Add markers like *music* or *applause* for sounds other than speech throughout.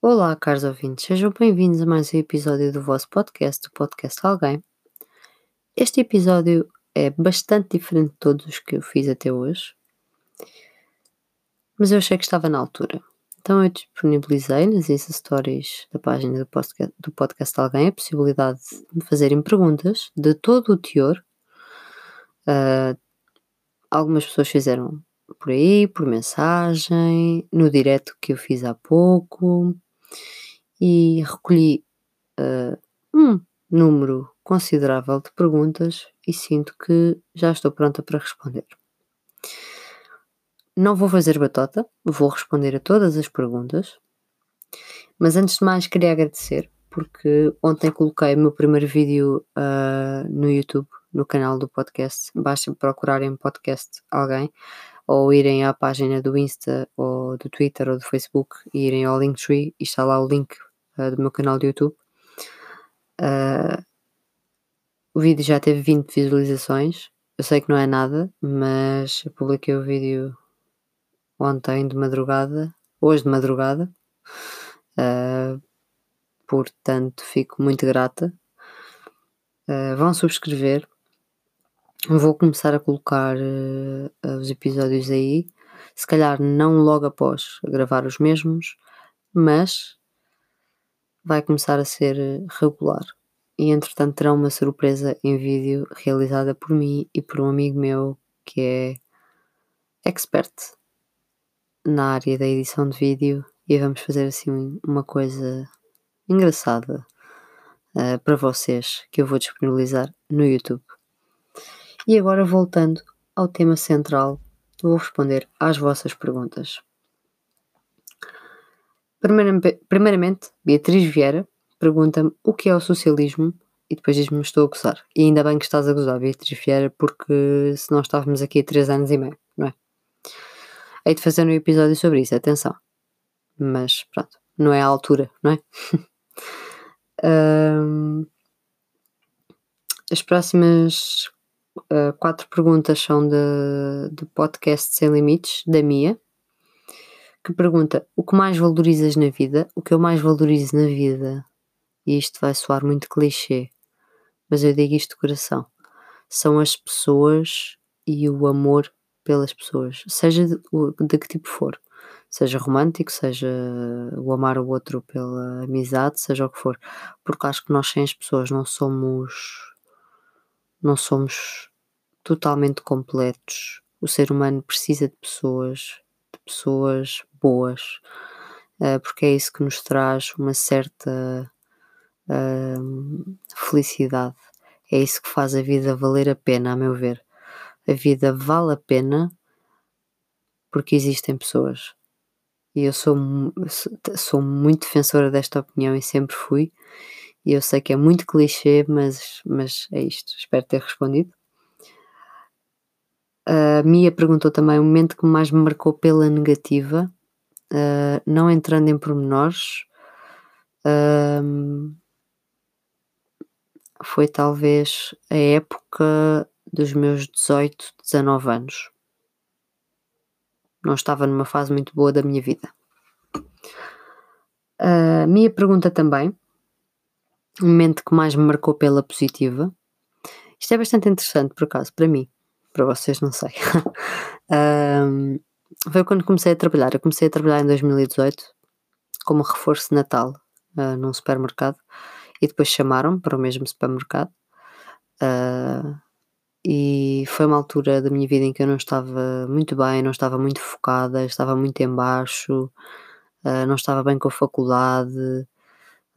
Olá, caros ouvintes, sejam bem-vindos a mais um episódio do vosso podcast, o Podcast Alguém. Este episódio é bastante diferente de todos os que eu fiz até hoje, mas eu achei que estava na altura. Então eu disponibilizei nas Insta Stories da página do podcast, do podcast Alguém a possibilidade de fazerem perguntas de todo o teor. Uh, algumas pessoas fizeram por aí, por mensagem, no direto que eu fiz há pouco e recolhi uh, um número considerável de perguntas e sinto que já estou pronta para responder. Não vou fazer batota, vou responder a todas as perguntas, mas antes de mais queria agradecer porque ontem coloquei o meu primeiro vídeo uh, no YouTube, no canal do podcast. Basta procurarem podcast alguém ou irem à página do Insta ou do Twitter ou do Facebook e irem ao Linktree e está lá o link uh, do meu canal do YouTube. Uh, o vídeo já teve 20 visualizações. Eu sei que não é nada, mas eu publiquei o vídeo ontem de madrugada, hoje de madrugada. Uh, portanto, fico muito grata. Uh, vão subscrever. Vou começar a colocar uh, os episódios aí. Se calhar não logo após gravar os mesmos, mas vai começar a ser regular. E entretanto terá uma surpresa em vídeo realizada por mim e por um amigo meu que é expert na área da edição de vídeo e vamos fazer assim uma coisa engraçada uh, para vocês que eu vou disponibilizar no YouTube. E agora voltando ao tema central, vou responder às vossas perguntas. Primeiramente, Beatriz Vieira pergunta-me o que é o socialismo e depois diz-me estou a gozar. E ainda bem que estás a gozar, Beatriz Vieira, porque se nós estávamos aqui há 3 anos e meio, não é? Hei de fazer um episódio sobre isso, atenção. Mas pronto, não é a altura, não é? *laughs* um, as próximas uh, quatro perguntas são de, de podcast Sem Limites, da Mia, que pergunta o que mais valorizas na vida? O que eu mais valorizo na vida, e isto vai soar muito clichê, mas eu digo isto de coração, são as pessoas e o amor pelas pessoas, seja de, de que tipo for. Seja romântico, seja o amar o outro pela amizade, seja o que for. Porque acho que nós sem as pessoas não somos. Não somos totalmente completos. O ser humano precisa de pessoas, de pessoas boas, uh, porque é isso que nos traz uma certa uh, felicidade. É isso que faz a vida valer a pena, a meu ver a vida vale a pena porque existem pessoas. E eu sou, sou muito defensora desta opinião e sempre fui. E eu sei que é muito clichê, mas, mas é isto. Espero ter respondido. A Mia perguntou também o momento que mais me marcou pela negativa, uh, não entrando em pormenores. Foi talvez a época dos meus 18, 19 anos. Não estava numa fase muito boa da minha vida. A minha pergunta também, o momento que mais me marcou pela positiva. Isto é bastante interessante, por acaso, para mim. Para vocês, não sei. *laughs* um, foi quando comecei a trabalhar. Eu comecei a trabalhar em 2018 como reforço de Natal uh, num supermercado e depois chamaram para o mesmo supermercado. Uh, e foi uma altura da minha vida em que eu não estava muito bem, não estava muito focada, estava muito em baixo, uh, não estava bem com a faculdade,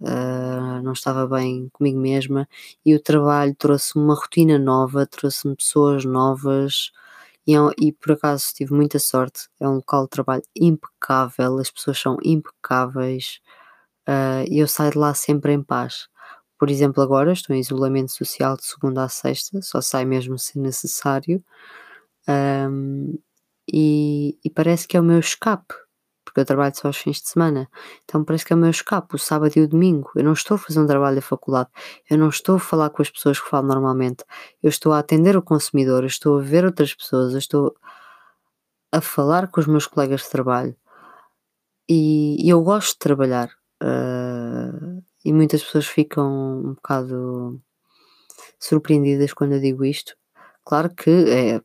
uh, não estava bem comigo mesma. E o trabalho trouxe-me uma rotina nova, trouxe-me pessoas novas. E, é e, por acaso tive muita sorte, é um local de trabalho impecável, as pessoas são impecáveis. Uh, e eu saio de lá sempre em paz. Por exemplo, agora estou em isolamento social de segunda a sexta, só sai mesmo se necessário. Um, e, e, parece que é o meu escape, porque eu trabalho só aos fins de semana. Então parece que é o meu escape, o sábado e o domingo. Eu não estou a fazer um trabalho da faculdade, eu não estou a falar com as pessoas que falo normalmente, eu estou a atender o consumidor, eu estou a ver outras pessoas, eu estou a falar com os meus colegas de trabalho. E, e eu gosto de trabalhar, uh, e muitas pessoas ficam um bocado surpreendidas quando eu digo isto. Claro que é,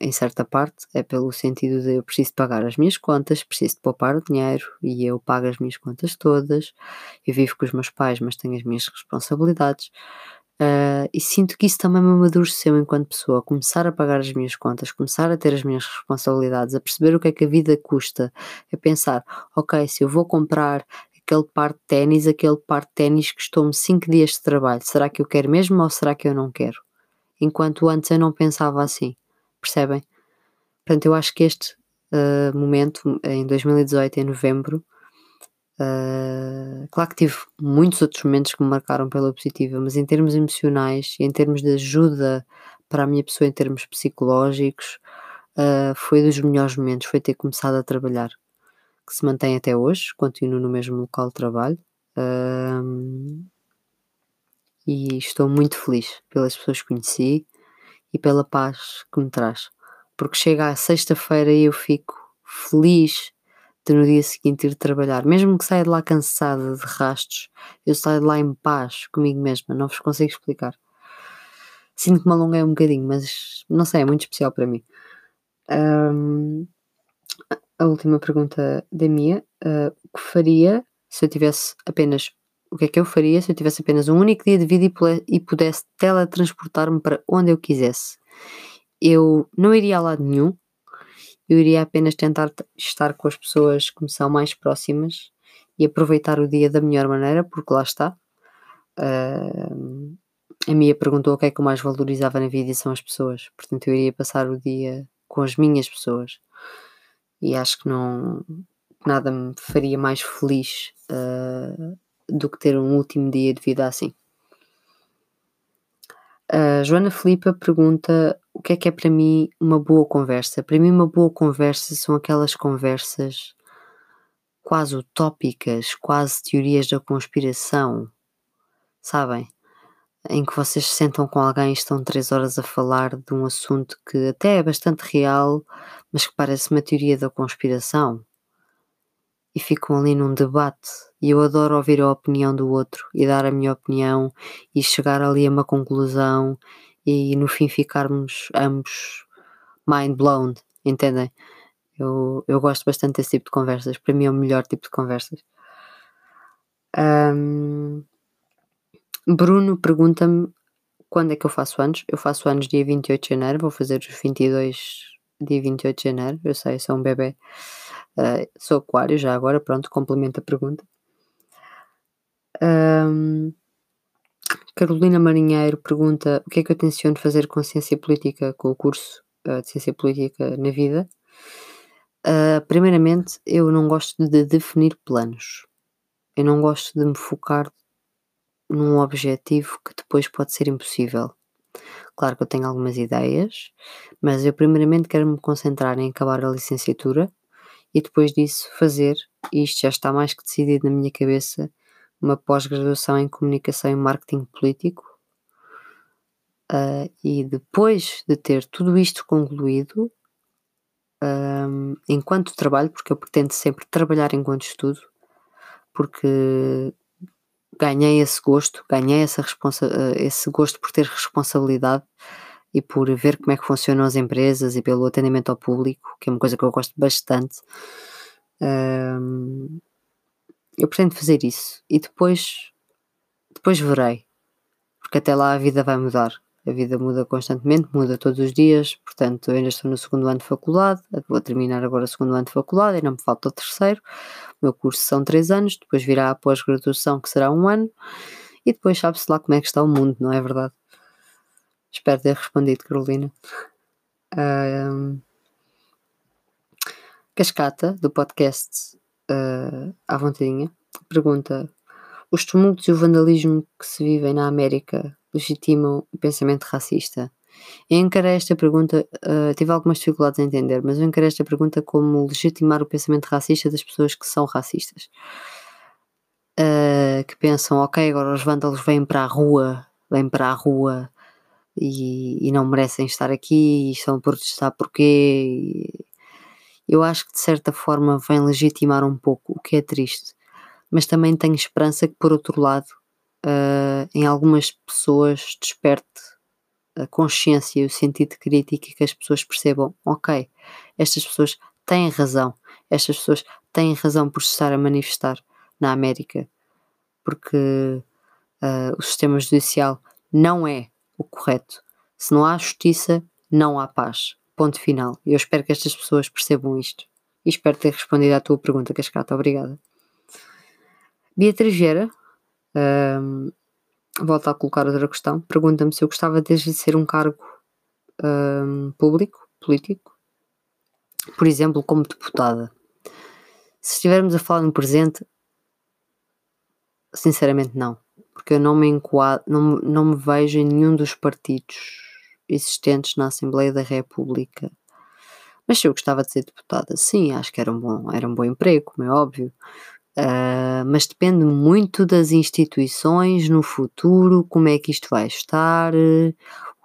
em certa parte é pelo sentido de eu preciso pagar as minhas contas, preciso de poupar dinheiro e eu pago as minhas contas todas. Eu vivo com os meus pais, mas tenho as minhas responsabilidades. Uh, e sinto que isso também me amadureceu enquanto pessoa, começar a pagar as minhas contas, começar a ter as minhas responsabilidades, a perceber o que é que a vida custa, a pensar, ok, se eu vou comprar aquele par de ténis, aquele par de ténis custou-me 5 dias de trabalho, será que eu quero mesmo ou será que eu não quero? Enquanto antes eu não pensava assim, percebem? Portanto, eu acho que este uh, momento, em 2018, em novembro, Uh, claro que tive muitos outros momentos que me marcaram pela positiva, mas em termos emocionais em termos de ajuda para a minha pessoa em termos psicológicos, uh, foi dos melhores momentos, foi ter começado a trabalhar, que se mantém até hoje, continuo no mesmo local de trabalho. Uh, e estou muito feliz pelas pessoas que conheci e pela paz que me traz. Porque chega à sexta-feira e eu fico feliz de no dia seguinte ir trabalhar. Mesmo que saia de lá cansada de rastos, eu saio de lá em paz comigo mesma, não vos consigo explicar. Sinto que me alonguei um bocadinho, mas não sei, é muito especial para mim. Um, a última pergunta da Mia: uh, o que faria se eu tivesse apenas. O que é que eu faria se eu tivesse apenas um único dia de vida e pudesse teletransportar-me para onde eu quisesse? Eu não iria a lado nenhum, eu iria apenas tentar estar com as pessoas que me são mais próximas e aproveitar o dia da melhor maneira, porque lá está. Uh, a Mia perguntou o que é que eu mais valorizava na vida e são as pessoas. Portanto, eu iria passar o dia com as minhas pessoas. E acho que não nada me faria mais feliz uh, do que ter um último dia de vida assim. A Joana Filipa pergunta o que é que é para mim uma boa conversa. Para mim, uma boa conversa são aquelas conversas quase utópicas, quase teorias da conspiração, sabem? Em que vocês se sentam com alguém e estão três horas a falar de um assunto que até é bastante real, mas que parece uma teoria da conspiração e ficam ali num debate. E eu adoro ouvir a opinião do outro e dar a minha opinião e chegar ali a uma conclusão e no fim ficarmos ambos mind blown, entendem? Eu, eu gosto bastante desse tipo de conversas, para mim é o melhor tipo de conversas. Um, Bruno pergunta-me quando é que eu faço anos. Eu faço anos dia 28 de janeiro, vou fazer os 22 dia 28 de janeiro. Eu sei, sou um bebê. Uh, sou aquário já agora, pronto, complemento a pergunta. Um, Carolina Marinheiro pergunta o que é que eu tenciono fazer com ciência política, com o curso uh, de ciência política na vida. Uh, primeiramente, eu não gosto de definir planos. Eu não gosto de me focar num objetivo que depois pode ser impossível. Claro que eu tenho algumas ideias, mas eu primeiramente quero me concentrar em acabar a licenciatura e depois disso fazer, e isto já está mais que decidido na minha cabeça, uma pós-graduação em comunicação e marketing político. Uh, e depois de ter tudo isto concluído, um, enquanto trabalho, porque eu pretendo sempre trabalhar enquanto estudo, porque ganhei esse gosto, ganhei essa responsa esse gosto por ter responsabilidade e por ver como é que funcionam as empresas e pelo atendimento ao público, que é uma coisa que eu gosto bastante. Um, eu pretendo fazer isso e depois, depois verei, porque até lá a vida vai mudar. A vida muda constantemente, muda todos os dias, portanto, eu ainda estou no segundo ano de faculdade, vou terminar agora o segundo ano de faculdade, ainda me falta o terceiro. O meu curso são três anos, depois virá a pós-graduação, que será um ano, e depois sabe-se lá como é que está o mundo, não é verdade? Espero ter respondido, Carolina. Um, Cascata, do podcast uh, À Vontadinha, pergunta: Os tumultos e o vandalismo que se vivem na América legitimam o pensamento racista? Eu encarei esta pergunta, uh, tive algumas dificuldades em entender, mas eu encarei esta pergunta como legitimar o pensamento racista das pessoas que são racistas. Uh, que pensam, ok, agora os vândalos vêm para a rua, vêm para a rua e, e não merecem estar aqui e estão a protestar porquê. eu acho que de certa forma vem legitimar um pouco, o que é triste. mas também tenho esperança que, por outro lado, uh, em algumas pessoas desperte a consciência e o sentido crítico e que as pessoas percebam: ok, estas pessoas têm razão, estas pessoas têm razão por estar a manifestar na América, porque uh, o sistema judicial não é o correto. Se não há justiça, não há paz. Ponto final. Eu espero que estas pessoas percebam isto. E espero ter respondido à tua pergunta, Cascata. Obrigada. Beatriz Vieira um, volta a colocar outra questão. Pergunta-me se eu gostava de exercer um cargo um, público, político, por exemplo, como deputada. Se estivermos a falar no presente, sinceramente não, porque eu não me enquadro, não, não me vejo em nenhum dos partidos existentes na Assembleia da República. Mas se eu gostava de ser deputada, sim, acho que era um bom, era um bom emprego, como é óbvio. Uh, mas depende muito das instituições no futuro, como é que isto vai estar,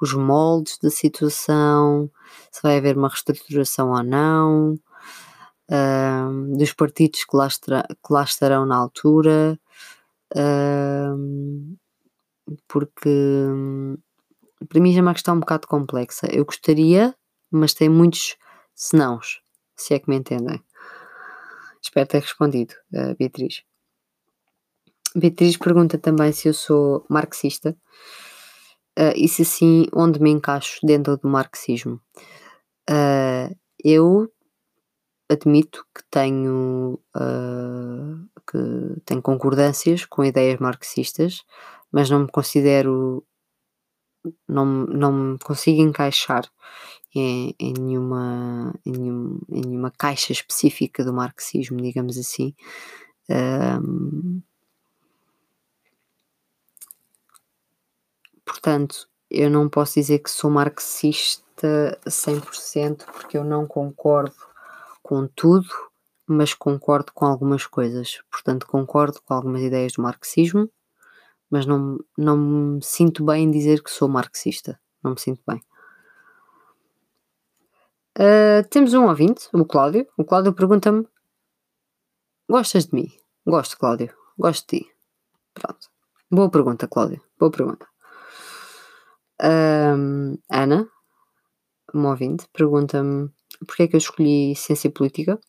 os moldes da situação, se vai haver uma reestruturação ou não, uh, dos partidos que lá, que lá, estarão na altura, porque para mim já é uma questão um bocado complexa. Eu gostaria, mas tem muitos senãos, se é que me entendem. Espero ter respondido, uh, Beatriz. Beatriz pergunta também se eu sou marxista uh, e se sim, onde me encaixo dentro do marxismo. Uh, eu admito que tenho, uh, que tenho concordâncias com ideias marxistas, mas não me considero, não, não me consigo encaixar em, em, nenhuma, em, nenhum, em nenhuma caixa específica do marxismo, digamos assim. Um, portanto, eu não posso dizer que sou marxista 100% porque eu não concordo com tudo, mas concordo com algumas coisas. Portanto, concordo com algumas ideias do marxismo, mas não, não me sinto bem em dizer que sou marxista. Não me sinto bem. Uh, temos um ouvinte, o Cláudio. O Cláudio pergunta-me: Gostas de mim? Gosto, Cláudio. Gosto de ti. Pronto. Boa pergunta, Cláudio. Boa pergunta. Uh, Ana, um ouvinte, pergunta-me porque é que eu escolhi ciência política.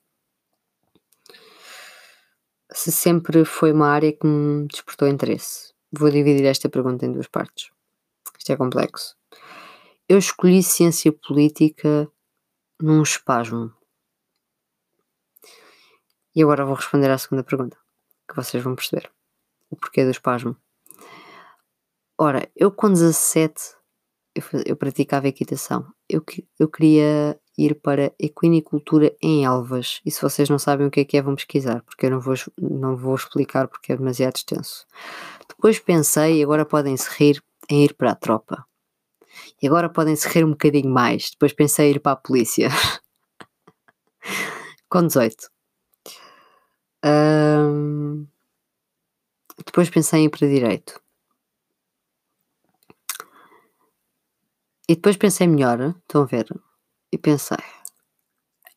Se sempre foi uma área que me despertou interesse. Vou dividir esta pergunta em duas partes. Isto é complexo. Eu escolhi ciência política num espasmo. E agora vou responder à segunda pergunta, que vocês vão perceber. O porquê do espasmo. Ora, eu com 17 eu, eu praticava equitação. Eu, eu queria ir para equinicultura em Elvas. E se vocês não sabem o que é que é, vão pesquisar, porque eu não vou, não vou explicar porque é demasiado extenso. Depois pensei, e agora podem se rir, em ir para a tropa. E agora podem se rir um bocadinho mais. Depois pensei em ir para a polícia. *laughs* Com 18. Um, depois pensei em ir para direito. E depois pensei melhor, estão a ver? E pensei,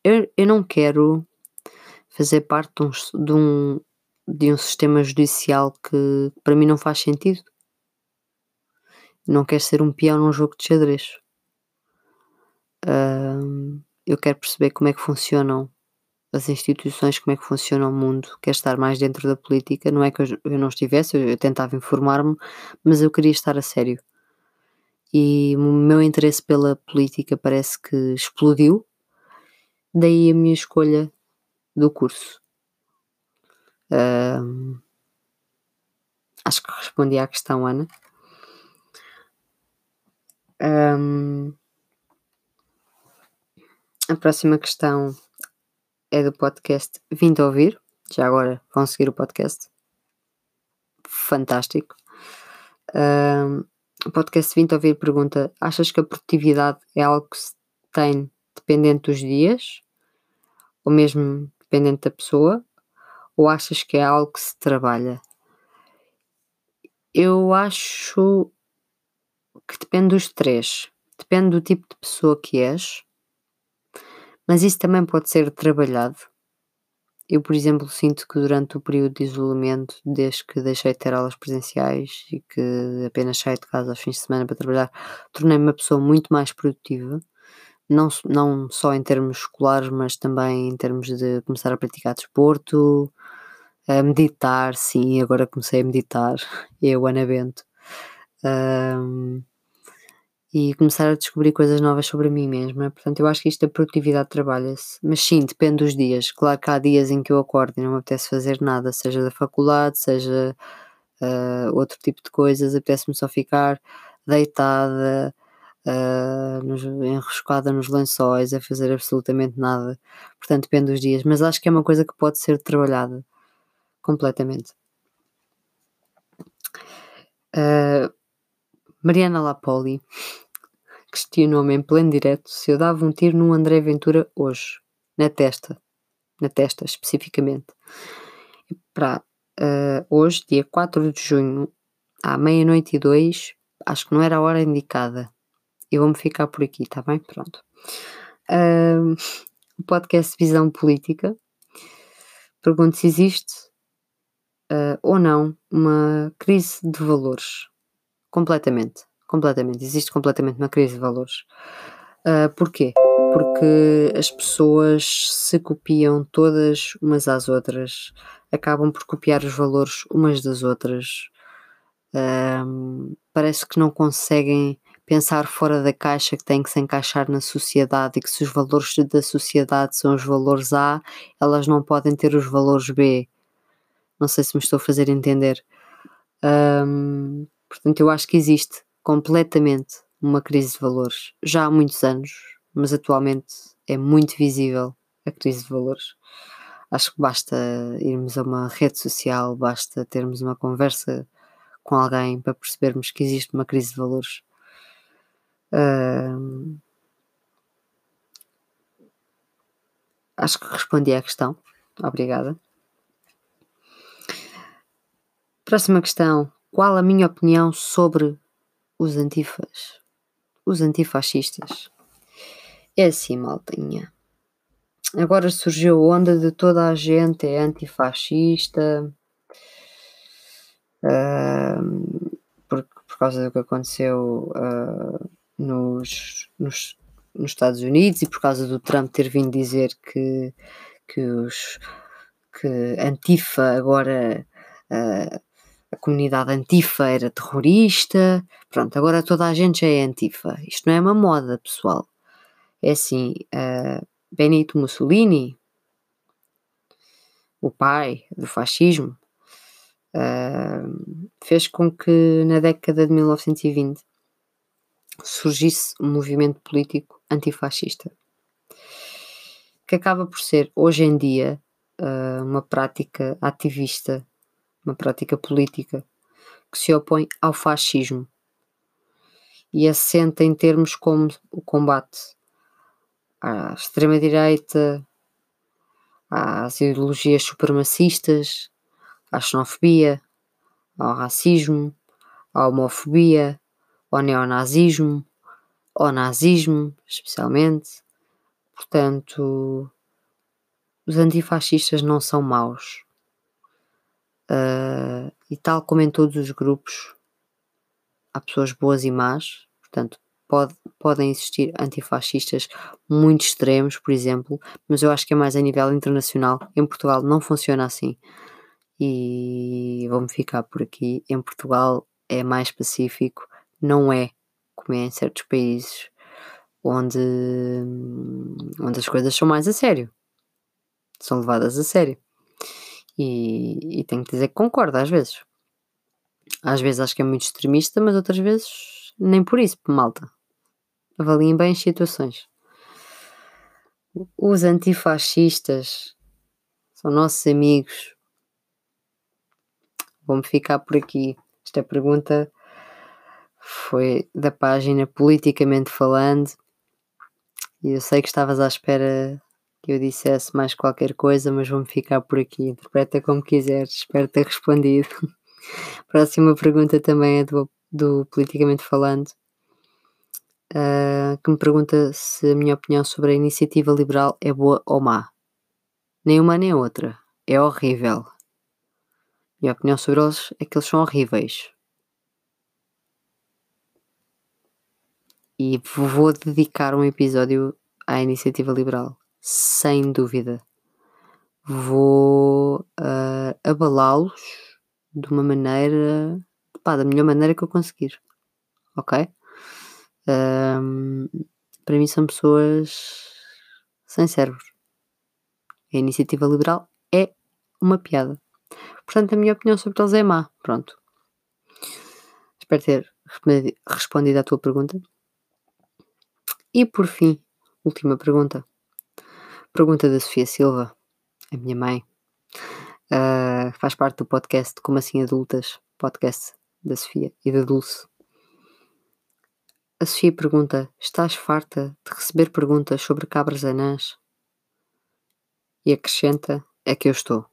eu, eu não quero fazer parte de um, de um, de um sistema judicial que para mim não faz sentido não quero ser um peão num jogo de xadrez. Uh, eu quero perceber como é que funcionam as instituições, como é que funciona o mundo, quero estar mais dentro da política. Não é que eu, eu não estivesse, eu, eu tentava informar-me, mas eu queria estar a sério. E o meu interesse pela política parece que explodiu, daí a minha escolha do curso. Acho que respondi à questão, Ana. Um, a próxima questão é do podcast Vindo a Ouvir. Já agora vão seguir o podcast. Fantástico. Um, o podcast Vindo a Ouvir pergunta: Achas que a produtividade é algo que se tem dependente dos dias? Ou mesmo dependente da pessoa? Ou achas que é algo que se trabalha? Eu acho que depende dos três. Depende do tipo de pessoa que és, mas isso também pode ser trabalhado. Eu, por exemplo, sinto que durante o período de isolamento, desde que deixei de ter aulas presenciais e que apenas saio de casa aos fins de semana para trabalhar, tornei-me uma pessoa muito mais produtiva, não, não só em termos escolares, mas também em termos de começar a praticar desporto, a meditar, sim, agora comecei a meditar, *laughs* eu, Ana Bento. Um, e começar a descobrir coisas novas sobre mim mesma. Portanto, eu acho que isto da produtividade trabalha-se. Mas sim, depende dos dias. Claro que há dias em que eu acordo e não me apetece fazer nada, seja da faculdade, seja uh, outro tipo de coisas, apetece-me só ficar deitada, uh, nos, enroscada nos lençóis, a fazer absolutamente nada. Portanto, depende dos dias. Mas acho que é uma coisa que pode ser trabalhada completamente. Uh, Mariana Lapoli questionou-me em pleno direto se eu dava um tiro no André Ventura hoje, na testa, na testa especificamente. Para uh, hoje, dia 4 de junho, à meia-noite e dois, acho que não era a hora indicada. Eu vou-me ficar por aqui, está bem? Pronto. Uh, o podcast Visão Política pergunto se existe uh, ou não uma crise de valores. Completamente completamente. Existe completamente uma crise de valores. Uh, porquê? Porque as pessoas se copiam todas umas às outras, acabam por copiar os valores umas das outras. Uh, parece que não conseguem pensar fora da caixa que têm que se encaixar na sociedade e que se os valores da sociedade são os valores A, elas não podem ter os valores B. Não sei se me estou a fazer entender. Um, portanto, eu acho que existe completamente uma crise de valores já há muitos anos, mas atualmente é muito visível a crise de valores. Acho que basta irmos a uma rede social, basta termos uma conversa com alguém para percebermos que existe uma crise de valores. Uh, acho que respondi à questão. Obrigada. Próxima questão. Qual a minha opinião sobre os antifas, os antifascistas. É assim, maltinha. Agora surgiu a onda de toda a gente é antifascista uh, por, por causa do que aconteceu uh, nos, nos, nos Estados Unidos e por causa do Trump ter vindo dizer que, que os que Antifa agora uh, a comunidade antifa era terrorista, pronto, agora toda a gente já é antifa. Isto não é uma moda, pessoal. É assim, uh, Benito Mussolini, o pai do fascismo, uh, fez com que na década de 1920 surgisse um movimento político antifascista, que acaba por ser, hoje em dia, uh, uma prática ativista uma prática política que se opõe ao fascismo e assenta em termos como o combate à extrema-direita, às ideologias supremacistas, à xenofobia, ao racismo, à homofobia, ao neonazismo, ao nazismo, especialmente. Portanto, os antifascistas não são maus. Uh, e tal como em todos os grupos, há pessoas boas e más, portanto, pode, podem existir antifascistas muito extremos, por exemplo, mas eu acho que é mais a nível internacional. Em Portugal não funciona assim. E vou-me ficar por aqui. Em Portugal é mais pacífico, não é como é em certos países onde, onde as coisas são mais a sério, são levadas a sério. E, e tenho que dizer que concordo às vezes. Às vezes acho que é muito extremista, mas outras vezes nem por isso, malta. Avaliem bem as situações. Os antifascistas são nossos amigos. Vou-me ficar por aqui. Esta pergunta foi da página Politicamente Falando. E eu sei que estavas à espera que eu dissesse mais qualquer coisa, mas vou-me ficar por aqui. Interpreta como quiseres, espero ter respondido. *laughs* Próxima pergunta também é do, do Politicamente Falando, uh, que me pergunta se a minha opinião sobre a iniciativa liberal é boa ou má. Nem uma nem outra. é horrível. Minha opinião sobre eles é que eles são horríveis. E vou dedicar um episódio à iniciativa liberal, sem dúvida. Vou uh, abalá-los de uma maneira, pá, da melhor maneira que eu conseguir, ok? Um, para mim são pessoas sem cérebros. A iniciativa liberal é uma piada. Portanto, a minha opinião sobre eles é má. Pronto. Espero ter respondido à tua pergunta. E por fim, última pergunta. Pergunta da Sofia Silva, a minha mãe. Uh, faz parte do podcast Como Assim Adultas, podcast da Sofia e da Dulce. A Sofia pergunta: Estás farta de receber perguntas sobre cabras anãs? E acrescenta: É que eu estou.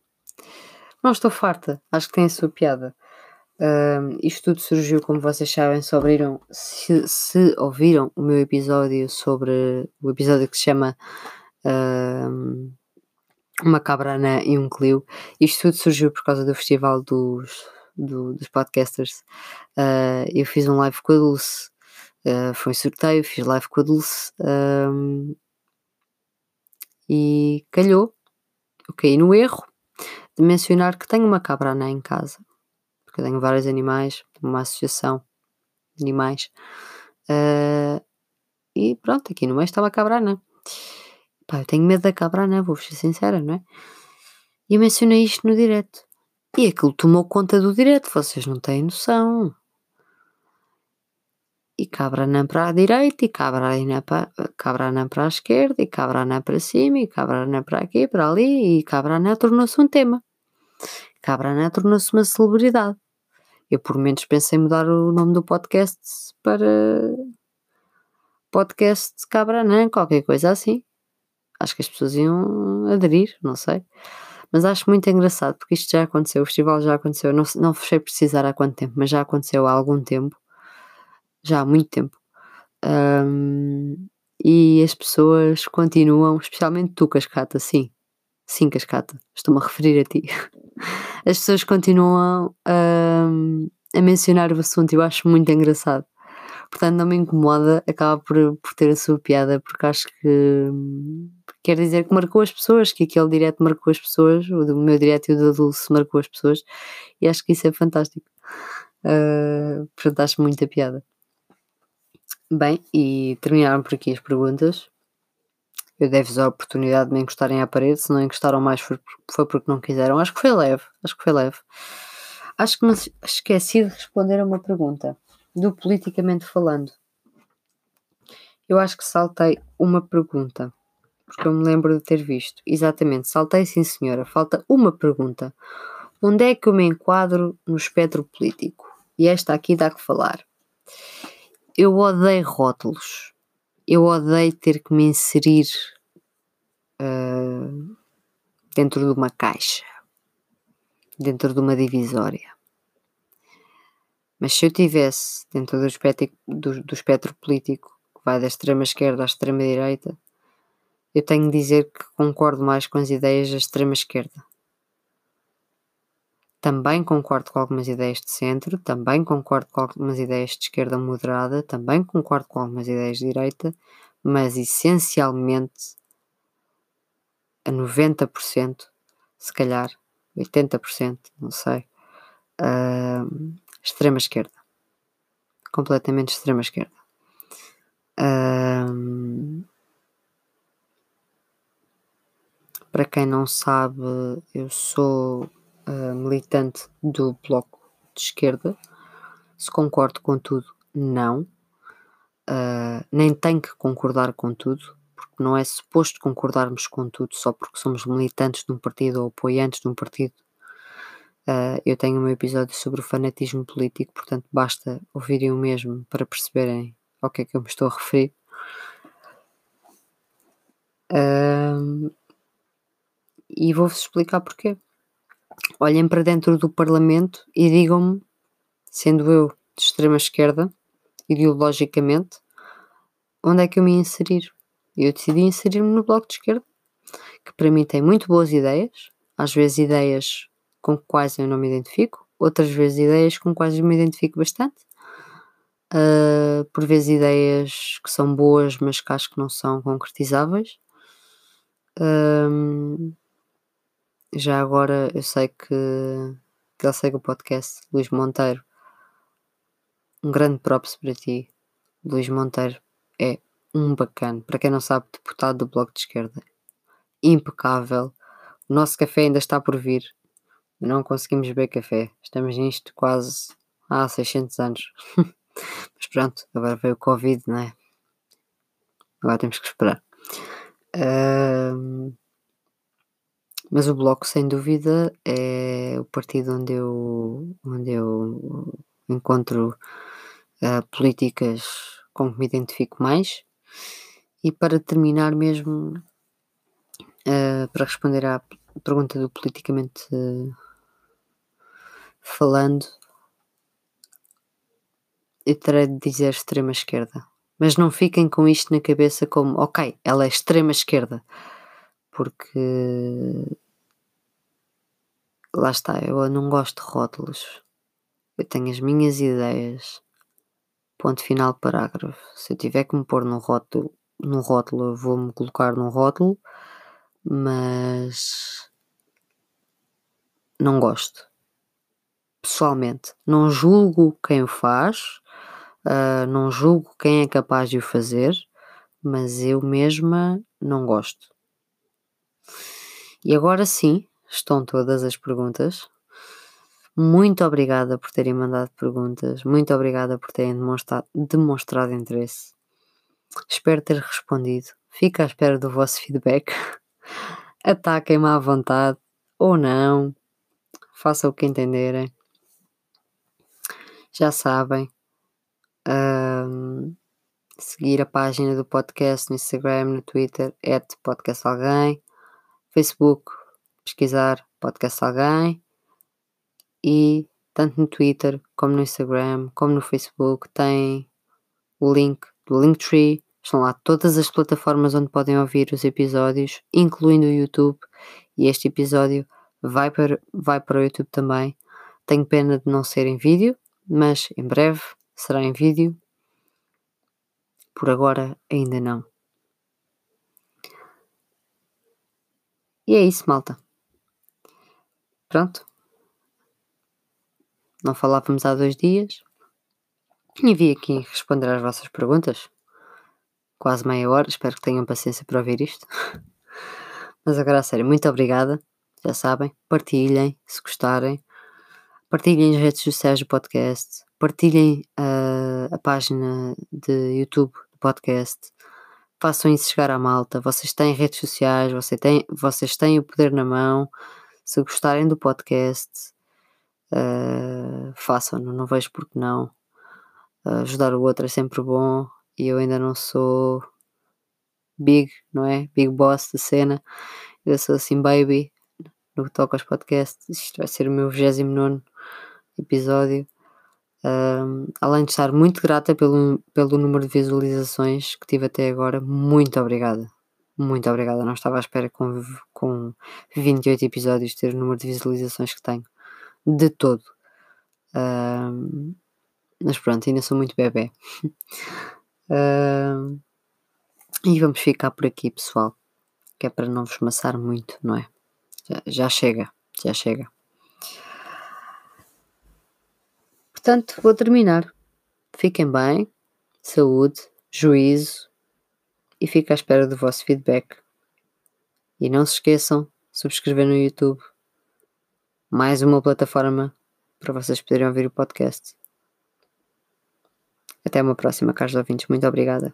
Não estou farta, acho que tem a sua piada. Uh, isto tudo surgiu, como vocês sabem, se ouviram, se, se ouviram o meu episódio sobre o episódio que se chama Uma Cabra Anã e um Clio. Isto tudo surgiu por causa do festival dos, do, dos podcasters. Uh, eu fiz um live com a Dulce, uh, foi um sorteio, fiz live com a Dulce e calhou. Eu caí no erro de mencionar que tenho uma cabra anã em casa, porque eu tenho vários animais, uma associação de animais. Uh, e pronto, aqui no meio estava a cabra anã. Pá, eu tenho medo da cabra anã, vou ser sincera, não é? E mencionei isto no direto. E aquilo tomou conta do direto, vocês não têm noção. E cabra anã para a direita, e cabra anã para, cabra anã para a esquerda, e cabra anã para cima, e cabra anã para aqui, para ali, e cabra anã tornou-se um tema. Cabra Anã tornou-se uma celebridade. Eu, por menos, pensei em mudar o nome do podcast para podcast Cabra Anã, qualquer coisa assim. Acho que as pessoas iam aderir, não sei. Mas acho muito engraçado, porque isto já aconteceu, o festival já aconteceu, não, não sei precisar há quanto tempo, mas já aconteceu há algum tempo, já há muito tempo. Um, e as pessoas continuam, especialmente tu, Cascata, sim, sim, Cascata, estou-me a referir a ti. *laughs* as pessoas continuam a, a mencionar o assunto e eu acho muito engraçado. Portanto, não me incomoda, acaba por, por ter a sua piada, porque acho que quer dizer que marcou as pessoas, que aquele direto marcou as pessoas, o do meu direto e o do Dulce marcou as pessoas, e acho que isso é fantástico. Uh, portanto, acho muita piada. Bem, e terminaram por aqui as perguntas. Eu dei-vos a oportunidade de me encostarem à parede, se não encostaram mais foi, foi porque não quiseram. Acho que foi leve, acho que foi leve. Acho que me esqueci de responder a uma pergunta, do politicamente falando. Eu acho que saltei uma pergunta, porque eu me lembro de ter visto. Exatamente, saltei sim senhora, falta uma pergunta. Onde é que eu me enquadro no espectro político? E esta aqui dá que falar. Eu odeio rótulos eu odeio ter que me inserir uh, dentro de uma caixa, dentro de uma divisória. Mas se eu tivesse dentro do espectro, do, do espectro político, que vai da extrema esquerda à extrema direita, eu tenho de dizer que concordo mais com as ideias da extrema esquerda. Também concordo com algumas ideias de centro, também concordo com algumas ideias de esquerda moderada, também concordo com algumas ideias de direita, mas essencialmente a 90%, se calhar 80%, não sei, uh, extrema esquerda. Completamente extrema esquerda. Uh, para quem não sabe, eu sou uh, militante do Bloco de Esquerda. Se concordo com tudo, não. Uh, nem tenho que concordar com tudo, porque não é suposto concordarmos com tudo só porque somos militantes de um partido ou apoiantes de um partido. Uh, eu tenho um episódio sobre o fanatismo político, portanto basta ouvirem o mesmo para perceberem ao que é que eu me estou a referir. Uh, e vou-vos explicar porquê olhem para dentro do Parlamento e digam-me, sendo eu de extrema esquerda, ideologicamente, onde é que eu me inserir. Eu decidi inserir-me no Bloco de Esquerda, que para mim tem muito boas ideias, às vezes ideias com quais eu não me identifico, outras vezes ideias com quais eu me identifico bastante. Uh, por vezes ideias que são boas, mas que acho que não são concretizáveis. Um, já agora eu sei que, que ele segue o podcast, Luís Monteiro. Um grande props para ti. Luís Monteiro é um bacana. Para quem não sabe, deputado do Bloco de Esquerda. Impecável. O nosso café ainda está por vir. Não conseguimos beber café. Estamos nisto quase há 600 anos. *laughs* Mas pronto, agora veio o Covid, não é? Agora temos que esperar. Uh, mas o Bloco, sem dúvida, é o partido onde eu, onde eu encontro uh, políticas com que me identifico mais. E para terminar mesmo, uh, para responder à pergunta do politicamente uh, falando, eu terei de dizer extrema esquerda. Mas não fiquem com isto na cabeça como, ok, ela é extrema esquerda. Porque lá está, eu não gosto de rótulos. Eu tenho as minhas ideias. Ponto final, parágrafo. Se eu tiver que me pôr num rótulo, num rótulo eu vou-me colocar num rótulo, mas não gosto. Pessoalmente, não julgo quem o faz, uh, não julgo quem é capaz de o fazer, mas eu mesma não gosto. E agora sim, estão todas as perguntas. Muito obrigada por terem mandado perguntas, muito obrigada por terem demonstrado, demonstrado interesse. Espero ter respondido. Fico à espera do vosso feedback. *laughs* Ataquem-me à vontade ou não. Façam o que entenderem. Já sabem. Um, seguir a página do podcast no Instagram, no Twitter, at podcast alguém, Facebook, pesquisar podcast alguém e tanto no Twitter como no Instagram como no Facebook tem o link do Linktree estão lá todas as plataformas onde podem ouvir os episódios incluindo o YouTube e este episódio vai para, vai para o YouTube também tenho pena de não ser em vídeo mas em breve será em vídeo. Por agora ainda não. E é isso, malta. Pronto. Não falávamos há dois dias. E vim aqui responder às vossas perguntas. Quase meia hora. Espero que tenham paciência para ouvir isto. *laughs* Mas agora a sério, muito obrigada. Já sabem, partilhem se gostarem. Partilhem as redes sociais do podcast partilhem a, a página de YouTube do podcast, façam isso chegar à malta. Vocês têm redes sociais, vocês têm, vocês têm o poder na mão. Se gostarem do podcast, uh, façam-no, não vejo porque não. Uh, ajudar o outro é sempre bom e eu ainda não sou big, não é? Big boss da cena. Eu sou assim, baby, no que toca aos podcasts. Isto vai ser o meu 29 episódio. Um, além de estar muito grata pelo, pelo número de visualizações que tive até agora, muito obrigada. Muito obrigada. Não estava à espera com, com 28 episódios ter o número de visualizações que tenho. De todo. Um, mas pronto, ainda sou muito bebê. *laughs* um, e vamos ficar por aqui, pessoal. Que é para não vos maçar muito, não é? Já, já chega, já chega. Portanto, vou terminar. Fiquem bem, saúde, juízo e fico à espera do vosso feedback. E não se esqueçam, subscrever no YouTube. Mais uma plataforma para vocês poderem ouvir o podcast. Até uma próxima, caros ouvintes. Muito obrigada.